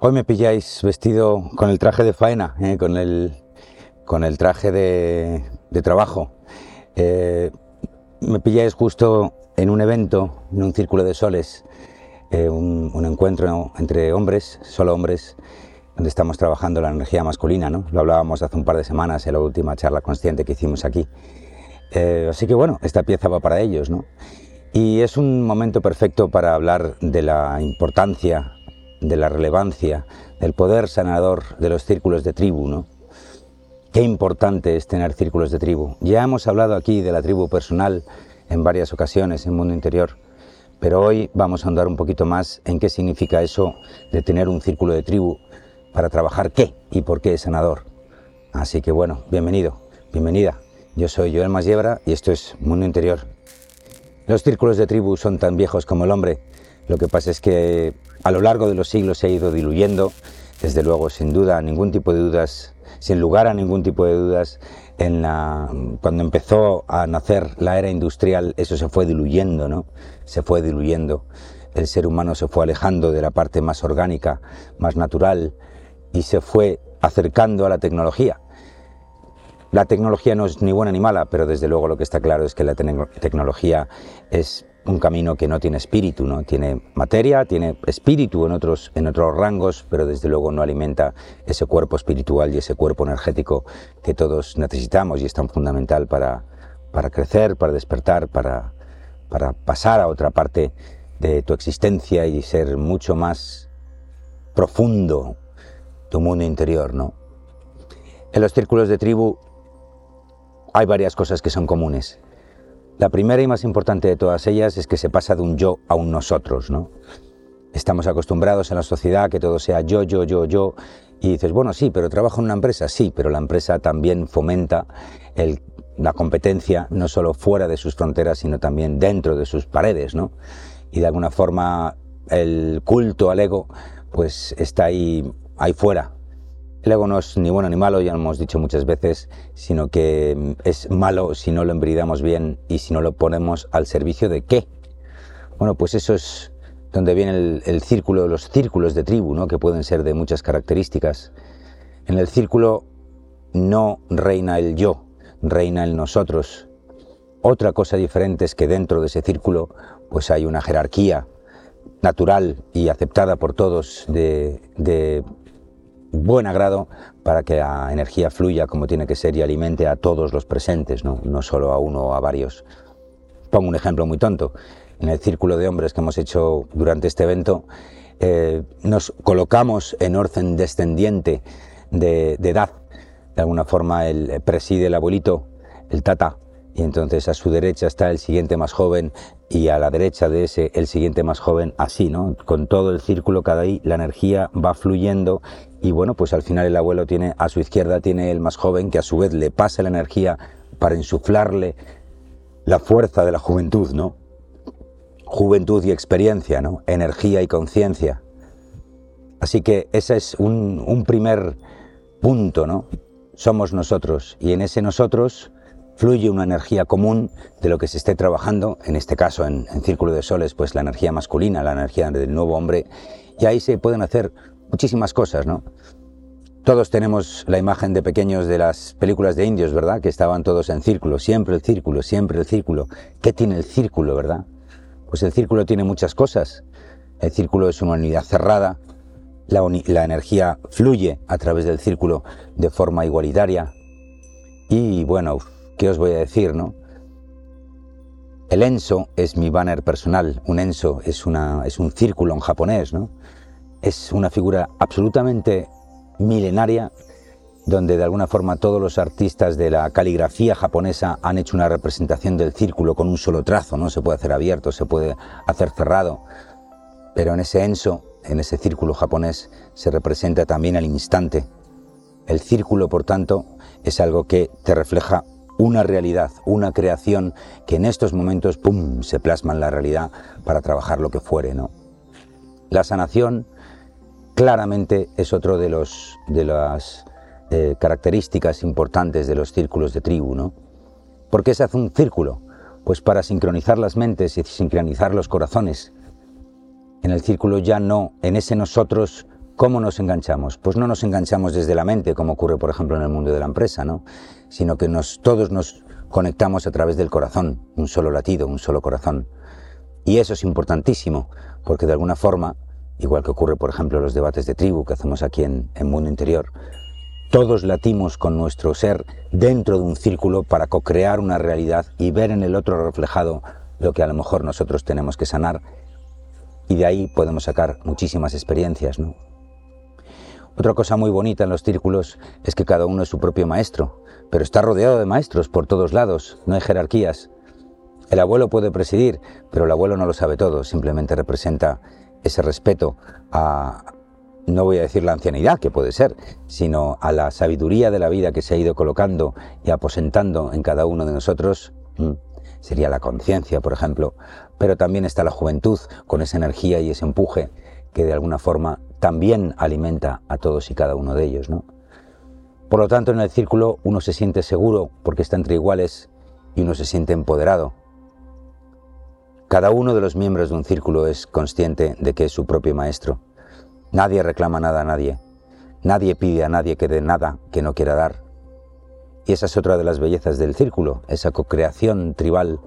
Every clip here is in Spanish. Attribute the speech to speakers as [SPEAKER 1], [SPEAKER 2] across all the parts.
[SPEAKER 1] Hoy me pilláis vestido con el traje de faena, eh, con, el, con el traje de, trabajo. Eh, me pilláis justo en un evento, en un círculo de soles, eh, un, un, encuentro entre hombres, solo hombres, donde estamos trabajando la energía masculina. ¿no? Lo hablábamos hace un par de semanas en la última charla consciente que hicimos aquí. así que bueno, esta pieza va para ellos. ¿no? Y es un momento perfecto para hablar de la importancia de la relevancia, del poder sanador de los círculos de tribu, ¿no? Qué importante es tener círculos de tribu. Ya hemos hablado aquí de la tribu personal en varias ocasiones en Mundo Interior, pero hoy vamos a andar un poquito más en qué significa eso de tener un círculo de tribu para trabajar qué y por qué es sanador. Así que bueno, bienvenido, bienvenida. Yo soy Joel Masiebra y esto es Mundo Interior. Los círculos de tribu son tan viejos como el hombre. Lo que pasa es que a lo largo de los siglos se ha ido diluyendo, desde luego, sin duda, ningún tipo de dudas, sin lugar a ningún tipo de dudas, en la, cuando empezó a nacer la era industrial, eso se fue diluyendo, ¿no? Se fue diluyendo. El ser humano se fue alejando de la parte más orgánica, más natural, y se fue acercando a la tecnología. La tecnología no es ni buena ni mala, pero desde luego lo que está claro es que la tecnología es un camino que no tiene espíritu, ¿no? Tiene materia, tiene espíritu en otros, en otros rangos, pero desde luego no alimenta ese cuerpo espiritual y ese cuerpo energético que todos necesitamos y es tan fundamental para, para crecer, para despertar, para, para pasar a otra parte de tu existencia y ser mucho más profundo tu mundo interior, ¿no? En los círculos de tribu hay varias cosas que son comunes. La primera y más importante de todas ellas es que se pasa de un yo a un nosotros, ¿no? Estamos acostumbrados en la sociedad a que todo sea yo, yo, yo, yo, y dices, bueno, sí, pero trabajo en una empresa, sí, pero la empresa también fomenta la competencia no solo fuera de sus fronteras, sino también dentro de sus paredes, ¿no? Y de alguna forma el culto al ego, pues está ahí, ahí fuera, el ego no es ni bueno ni malo, ya lo hemos dicho muchas veces, sino que es malo si no lo embridamos bien y si no lo ponemos al servicio de qué. Bueno, pues eso es donde viene el, círculo, los círculos de tribu, ¿no? que pueden ser de muchas características. En el círculo no reina el yo, reina el nosotros. Otra cosa diferente es que dentro de ese círculo pues hay una jerarquía natural y aceptada por todos de buen agrado para que la energía fluya como tiene que ser y alimente a todos los presentes, no, no solo a uno o a varios. Pongo un ejemplo muy tonto. En el círculo de hombres que hemos hecho durante este evento, eh, nos colocamos en orden descendiente de, de edad. De alguna forma, el preside el abuelito, el tata, y entonces a su derecha está el siguiente más joven y a la derecha de ese el siguiente más joven, así, ¿no? Con todo el círculo cada ahí la energía va fluyendo y bueno, pues al final el abuelo tiene a su izquierda tiene el más joven que a su vez le pasa la energía para insuflarle la fuerza de la juventud, ¿no? Juventud y experiencia, ¿no? Energía y conciencia. Así que ese es un, un primer punto, ¿no? Somos nosotros y en ese nosotros fluye una energía común de lo que se esté trabajando, en este caso en, Círculo de Soles, pues la energía masculina, la energía del nuevo hombre, y ahí se pueden hacer muchísimas cosas, ¿no? Todos tenemos la imagen de pequeños de las películas de indios, ¿verdad? Que estaban todos en círculo, siempre el círculo, siempre el círculo. ¿Qué tiene el círculo, verdad? Pues el círculo tiene muchas cosas. El círculo es una unidad cerrada, la energía fluye a través del círculo de forma igualitaria. Y bueno, ¿qué os voy a decir, no? El enso es mi banner personal. Un enso es, una, es un círculo en japonés, ¿no? Es una figura absolutamente milenaria donde de alguna forma todos los artistas de la caligrafía japonesa han hecho una representación del círculo con un solo trazo, no se puede hacer abierto, se puede hacer cerrado, pero en ese enso, en ese círculo japonés, se representa también al instante. El círculo, por tanto, es algo que te refleja una realidad, una creación que en estos momentos, ¡pum!, se plasma en la realidad para trabajar lo que fuere, ¿no? La sanación claramente es otro de, los, de las eh, características importantes de los círculos de tribu, ¿no? ¿Por qué se hace un círculo? Pues para sincronizar las mentes y sincronizar los corazones. En el círculo ya no, en ese nosotros ¿Cómo nos enganchamos? Pues no nos enganchamos desde la mente, como ocurre, por ejemplo, en el mundo de la empresa, ¿no? Sino que nos, todos nos conectamos a través del corazón, un solo latido, un solo corazón. Y eso es importantísimo, porque de alguna forma, igual que ocurre, por ejemplo, en los debates de tribu que hacemos aquí en, en Mundo Interior, todos latimos con nuestro ser dentro de un círculo para co-crear una realidad y ver en el otro reflejado lo que a lo mejor nosotros tenemos que sanar. Y de ahí podemos sacar muchísimas experiencias, ¿no? Otra cosa muy bonita en los círculos es que cada uno es su propio maestro, pero está rodeado de maestros por todos lados, no hay jerarquías. El abuelo puede presidir, pero el abuelo no lo sabe todo, simplemente representa ese respeto a, no voy a decir la ancianidad, que puede ser, sino a la sabiduría de la vida que se ha ido colocando y aposentando en cada uno de nosotros. Mm, sería la conciencia, por ejemplo, pero también está la juventud con esa energía y ese empuje que de alguna forma también alimenta a todos y cada uno de ellos. ¿no? Por lo tanto, en el círculo uno se siente seguro porque está entre iguales y uno se siente empoderado. Cada uno de los miembros de un círculo es consciente de que es su propio maestro. Nadie reclama nada a nadie. Nadie pide a nadie que dé nada que no quiera dar. Y esa es otra de las bellezas del círculo, esa co-creación tribal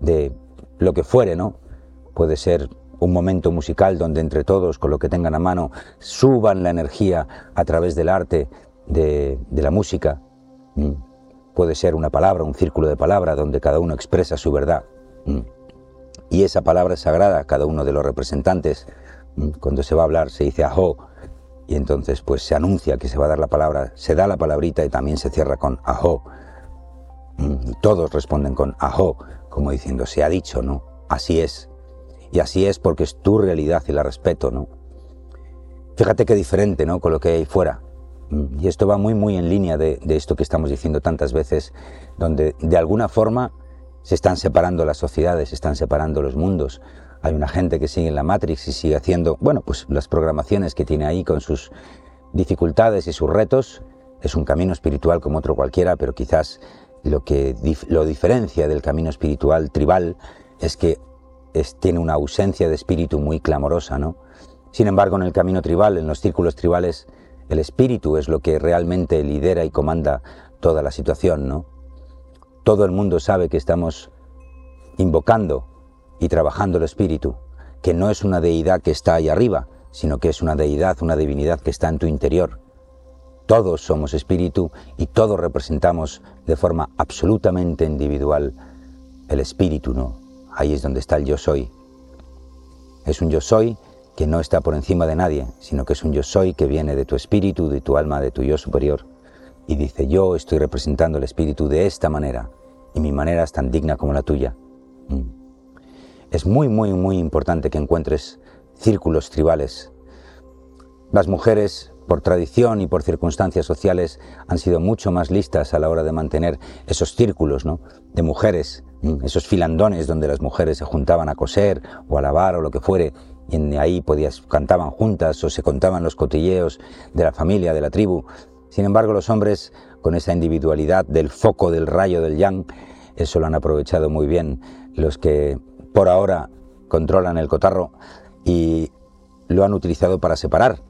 [SPEAKER 1] de lo que fuere, ¿no? Puede ser un momento musical donde entre todos, con lo que tengan a mano, suban la energía a través del arte, de, la música. Mm. Puede ser una palabra, un círculo de palabra donde cada uno expresa su verdad. Mm. Y esa palabra es sagrada, cada uno de los representantes, mm, cuando se va a hablar se dice ajo, y entonces pues se anuncia que se va a dar la palabra, se da la palabrita y también se cierra con ajo. todos responden con ajo, como diciendo se ha dicho, ¿no? Así es. Y así es porque es tu realidad y la respeto, ¿no? Fíjate qué diferente, ¿no? Con lo que hay fuera. Mm, y esto va muy, muy en línea de, esto que estamos diciendo tantas veces, donde de alguna forma se están separando las sociedades, se están separando los mundos. Hay una gente que sigue en la Matrix y sigue haciendo, bueno, pues las programaciones que tiene ahí con sus dificultades y sus retos. Es un camino espiritual como otro cualquiera, pero quizás lo que lo diferencia del camino espiritual tribal es que tiene una ausencia de espíritu muy clamorosa, ¿no? Sin embargo, en el camino tribal, en los círculos tribales, el espíritu es lo que realmente lidera y comanda toda la situación, ¿no? Todo el mundo sabe que estamos invocando y trabajando el espíritu, que no es una deidad que está ahí arriba, sino que es una deidad, una divinidad que está en tu interior. Todos somos espíritu y todos representamos de forma absolutamente individual el espíritu, ¿no? Ahí es donde está el yo soy. Es un yo soy que no está por encima de nadie, sino que es un yo soy que viene de tu espíritu, de tu alma, de tu yo superior. Y dice, yo estoy representando el espíritu de esta manera, y mi manera es tan digna como la tuya. Mm. Es muy, muy, muy importante que encuentres círculos tribales. Las mujeres, por tradición y por circunstancias sociales, han sido mucho más listas a la hora de mantener esos círculos ¿no? de mujeres esos filandones donde las mujeres se juntaban a coser o a lavar o lo que fuere, y ahí podías, cantaban juntas o se contaban los cotilleos de la familia, de la tribu. Sin embargo, los hombres, con esa individualidad del foco del rayo del yang, eso lo han aprovechado muy bien los que por ahora controlan el cotarro y lo han utilizado para separar.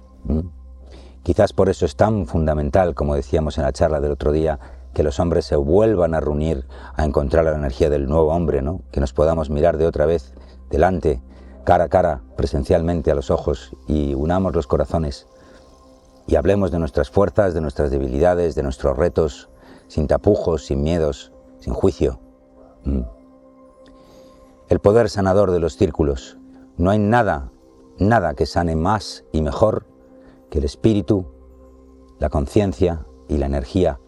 [SPEAKER 1] Quizás por eso es tan fundamental, como decíamos en la charla del otro día, que los hombres se vuelvan a reunir a encontrar la energía del nuevo hombre, ¿no? Que nos podamos mirar de otra vez delante, cara a cara, presencialmente a los ojos y unamos los corazones y hablemos de nuestras fuerzas, de nuestras debilidades, de nuestros retos, sin tapujos, sin miedos, sin juicio. Mm. El poder sanador de los círculos. No hay nada, nada que sane más y mejor que el espíritu, la conciencia y la energía.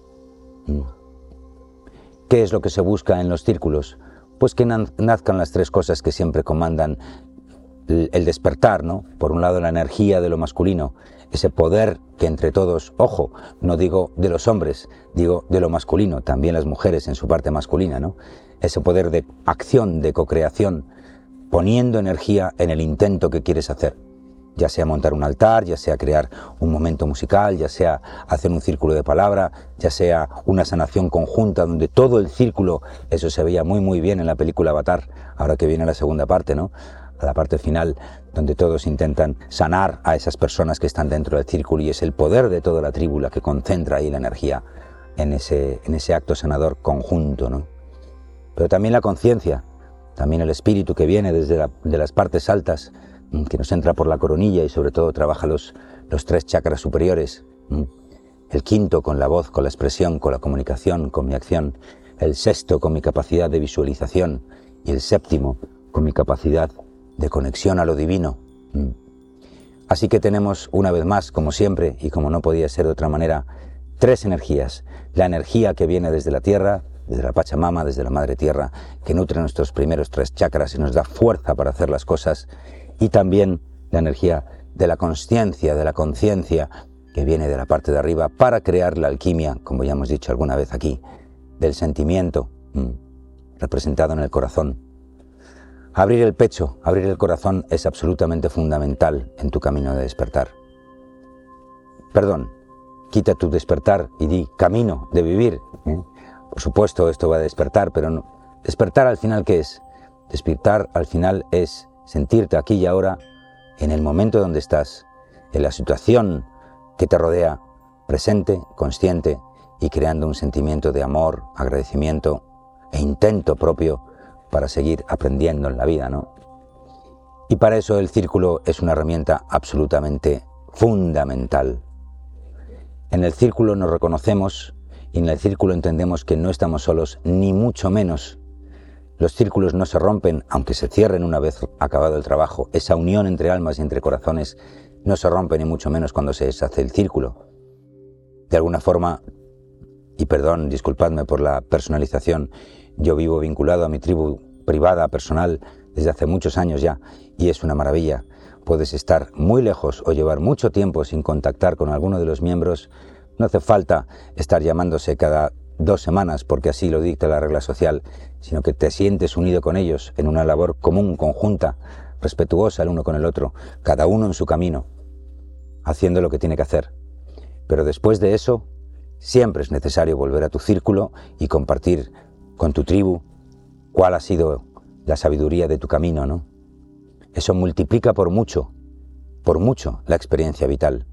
[SPEAKER 1] ¿Qué es lo que se busca en los círculos? Pues que nazcan las tres cosas que siempre comandan el despertar, ¿no? Por un lado la energía de lo masculino, ese poder que entre todos, ojo, no digo de los hombres, digo de lo masculino, también las mujeres en su parte masculina, ¿no? Ese poder de acción, de cocreación, poniendo energía en el intento que quieres hacer ya sea montar un altar, ya sea crear un momento musical, ya sea hacer un círculo de palabra, ya sea una sanación conjunta donde todo el círculo, eso se veía muy muy bien en la película Avatar, ahora que viene la segunda parte, ¿no? a la parte final, donde todos intentan sanar a esas personas que están dentro del círculo y es el poder de toda la tribu la que concentra ahí la energía en ese, en ese acto sanador conjunto. ¿no? Pero también la conciencia, también el espíritu que viene desde de las partes altas, que nos entra por la coronilla y sobre todo trabaja los, los tres chakras superiores. El quinto con la voz, con la expresión, con la comunicación, con mi acción. El sexto con mi capacidad de visualización. Y el séptimo con mi capacidad de conexión a lo divino. Así que tenemos una vez más, como siempre, y como no podía ser de otra manera, tres energías. La energía que viene desde la tierra, desde la Pachamama, desde la Madre Tierra, que nutre nuestros primeros tres chakras y nos da fuerza para hacer las cosas, y también la energía de la conciencia, de la conciencia que viene de la parte de arriba para crear la alquimia, como ya hemos dicho alguna vez aquí, del sentimiento mm, representado en el corazón. Abrir el pecho, abrir el corazón es absolutamente fundamental en tu camino de despertar. Perdón, quita tu despertar y di camino de vivir. ¿eh? Por supuesto, esto va a despertar, pero no. despertar al final, ¿qué es? Despertar al final es sentirte aquí y ahora, en el momento donde estás, en la situación que te rodea, presente, consciente y creando un sentimiento de amor, agradecimiento e intento propio para seguir aprendiendo en la vida, ¿no? Y para eso el círculo es una herramienta absolutamente fundamental. En el círculo nos reconocemos y en el círculo entendemos que no estamos solos, ni mucho menos. Los círculos no se rompen, aunque se cierren una vez acabado el trabajo. Esa unión entre almas y entre corazones no se rompe ni mucho menos cuando se deshace el círculo. De alguna forma, y perdón, disculpadme por la personalización, yo vivo vinculado a mi tribu privada, personal, desde hace muchos años ya, y es una maravilla. Puedes estar muy lejos o llevar mucho tiempo sin contactar con alguno de los miembros no hace falta estar llamándose cada dos semanas porque así lo dicta la regla social, sino que te sientes unido con ellos en una labor común, conjunta, respetuosa el uno con el otro, cada uno en su camino, haciendo lo que tiene que hacer. Pero después de eso, siempre es necesario volver a tu círculo y compartir con tu tribu cuál ha sido la sabiduría de tu camino, ¿no? Eso multiplica por mucho, por mucho la experiencia vital.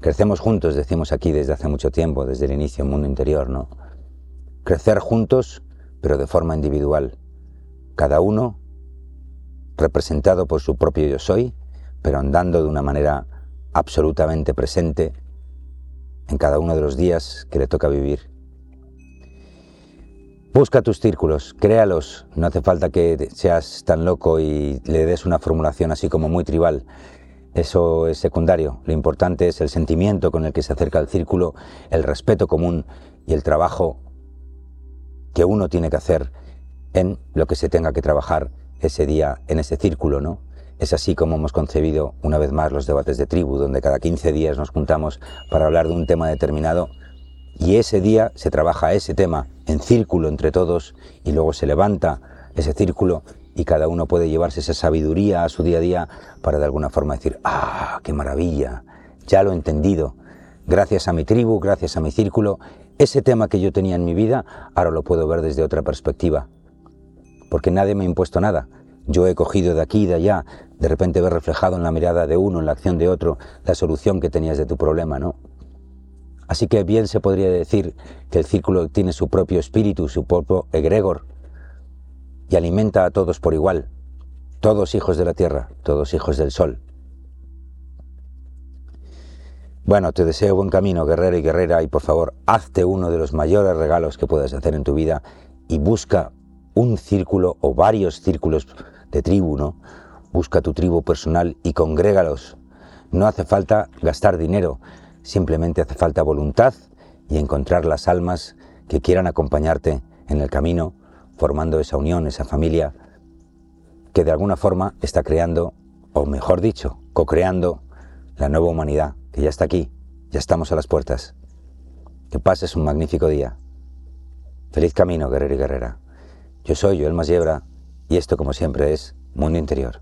[SPEAKER 1] Crecemos juntos, decimos aquí desde hace mucho tiempo, desde el inicio, mundo interior, ¿no? Crecer juntos, pero de forma individual. Cada uno representado por su propio yo soy, pero andando de una manera absolutamente presente en cada uno de los días que le toca vivir. Busca tus círculos, créalos, no hace falta que seas tan loco y le des una formulación así como muy tribal. Eso es secundario. Lo importante es el sentimiento con el que se acerca al círculo, el respeto común y el trabajo que uno tiene que hacer en lo que se tenga que trabajar ese día en ese círculo, ¿no? Es así como hemos concebido una vez más los debates de tribu, donde cada 15 días nos juntamos para hablar de un tema determinado y ese día se trabaja ese tema en círculo entre todos y luego se levanta ese círculo y cada uno puede llevarse esa sabiduría a su día a día para de alguna forma decir, ah, qué maravilla, ya lo he entendido, gracias a mi tribu, gracias a mi círculo, ese tema que yo tenía en mi vida, ahora lo puedo ver desde otra perspectiva, porque nadie me ha impuesto nada. Yo he cogido de aquí y de allá, de repente ver reflejado en la mirada de uno, en la acción de otro, la solución que tenías de tu problema, ¿no? Así que bien se podría decir que el círculo tiene su propio espíritu, su propio egregor, y alimenta a todos por igual, todos hijos de la tierra, todos hijos del sol. Bueno, te deseo buen camino, guerrero y guerrera, y por favor, hazte uno de los mayores regalos que puedas hacer en tu vida y busca un círculo o varios círculos de tribu, ¿no? Busca tu tribu personal y congrégalos. No hace falta gastar dinero, simplemente hace falta voluntad y encontrar las almas que quieran acompañarte en el camino formando esa unión, esa familia que de alguna forma está creando, o mejor dicho, co-creando la nueva humanidad, que ya está aquí, ya estamos a las puertas. Que pases un magnífico día. Feliz camino, guerrero y guerrera. Yo soy Joel Masiebra y esto, como siempre, es Mundo Interior.